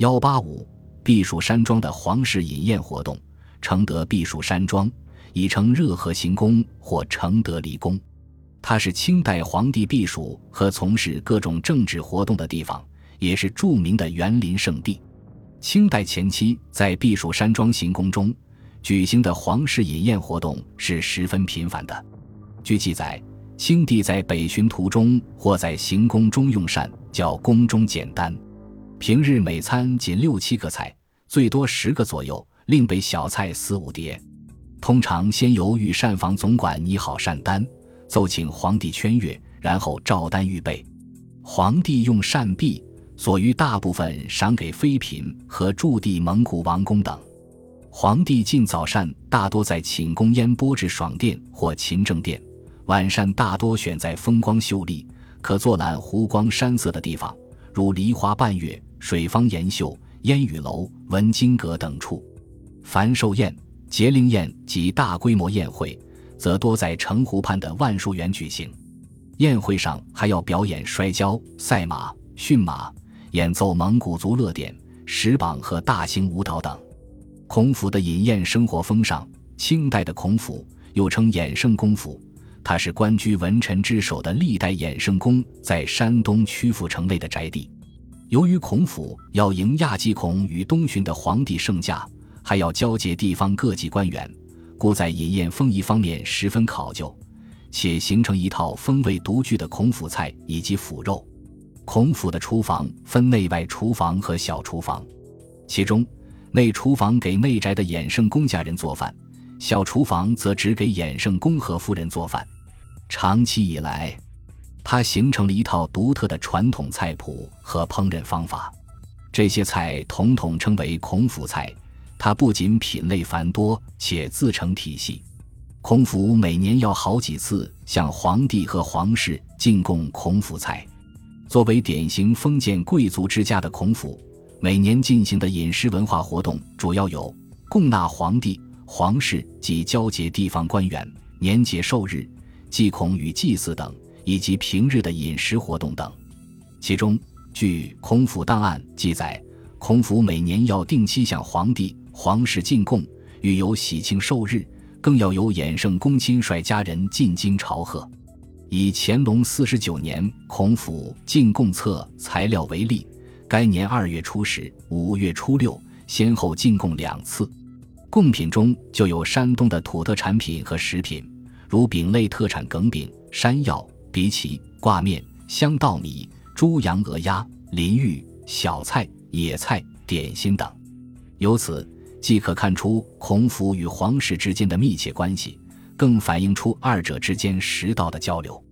幺八五避暑山庄的皇室饮宴活动，承德避暑山庄已称热河行宫或承德离宫，它是清代皇帝避暑和从事各种政治活动的地方，也是著名的园林圣地。清代前期，在避暑山庄行宫中举行的皇室饮宴活动是十分频繁的。据记载，清帝在北巡途中或在行宫中用膳，较宫中简单。平日每餐仅六七个菜，最多十个左右，另备小菜四五碟。通常先由御膳房总管拟好膳单，奏请皇帝圈阅，然后照单预备。皇帝用膳毕，所余大部分赏给妃嫔和驻地蒙古王公等。皇帝进早膳大多在寝宫烟波至爽殿或勤政殿，晚膳大多选在风光秀丽、可坐览湖光山色的地方，如梨花半月。水坊岩秀、烟雨楼、文津阁等处，凡寿宴、节令宴及大规模宴会，则多在城湖畔的万树园举行。宴会上还要表演摔跤、赛马、驯马、演奏蒙古族乐典、石榜和大型舞蹈等。孔府的饮宴生活风尚，清代的孔府又称衍圣公府，它是官居文臣之首的历代衍圣公在山东曲阜城内的宅地。由于孔府要迎亚季孔与东巡的皇帝圣驾，还要交接地方各级官员，故在饮宴风仪方面十分考究，且形成一套风味独具的孔府菜以及腐肉。孔府的厨房分内外厨房和小厨房，其中内厨房给内宅的衍圣公家人做饭，小厨房则只给衍圣公和夫人做饭。长期以来。它形成了一套独特的传统菜谱和烹饪方法，这些菜统统称为孔府菜。它不仅品类繁多，且自成体系。孔府每年要好几次向皇帝和皇室进贡孔府菜。作为典型封建贵族之家的孔府，每年进行的饮食文化活动主要有供纳皇帝、皇室及交接地方官员、年节寿日、祭孔与祭祀等。以及平日的饮食活动等，其中据孔府档案记载，孔府每年要定期向皇帝、皇室进贡，遇有喜庆寿日，更要有衍圣公亲率家人进京朝贺。以乾隆四十九年孔府进贡册材料为例，该年二月初十、五月初六先后进贡两次，贡品中就有山东的土特产品和食品，如饼类特产梗饼、山药。荸荠、挂面、香稻米、猪羊鹅鸭、淋浴、小菜、野菜、点心等，由此既可看出孔府与皇室之间的密切关系，更反映出二者之间食道的交流。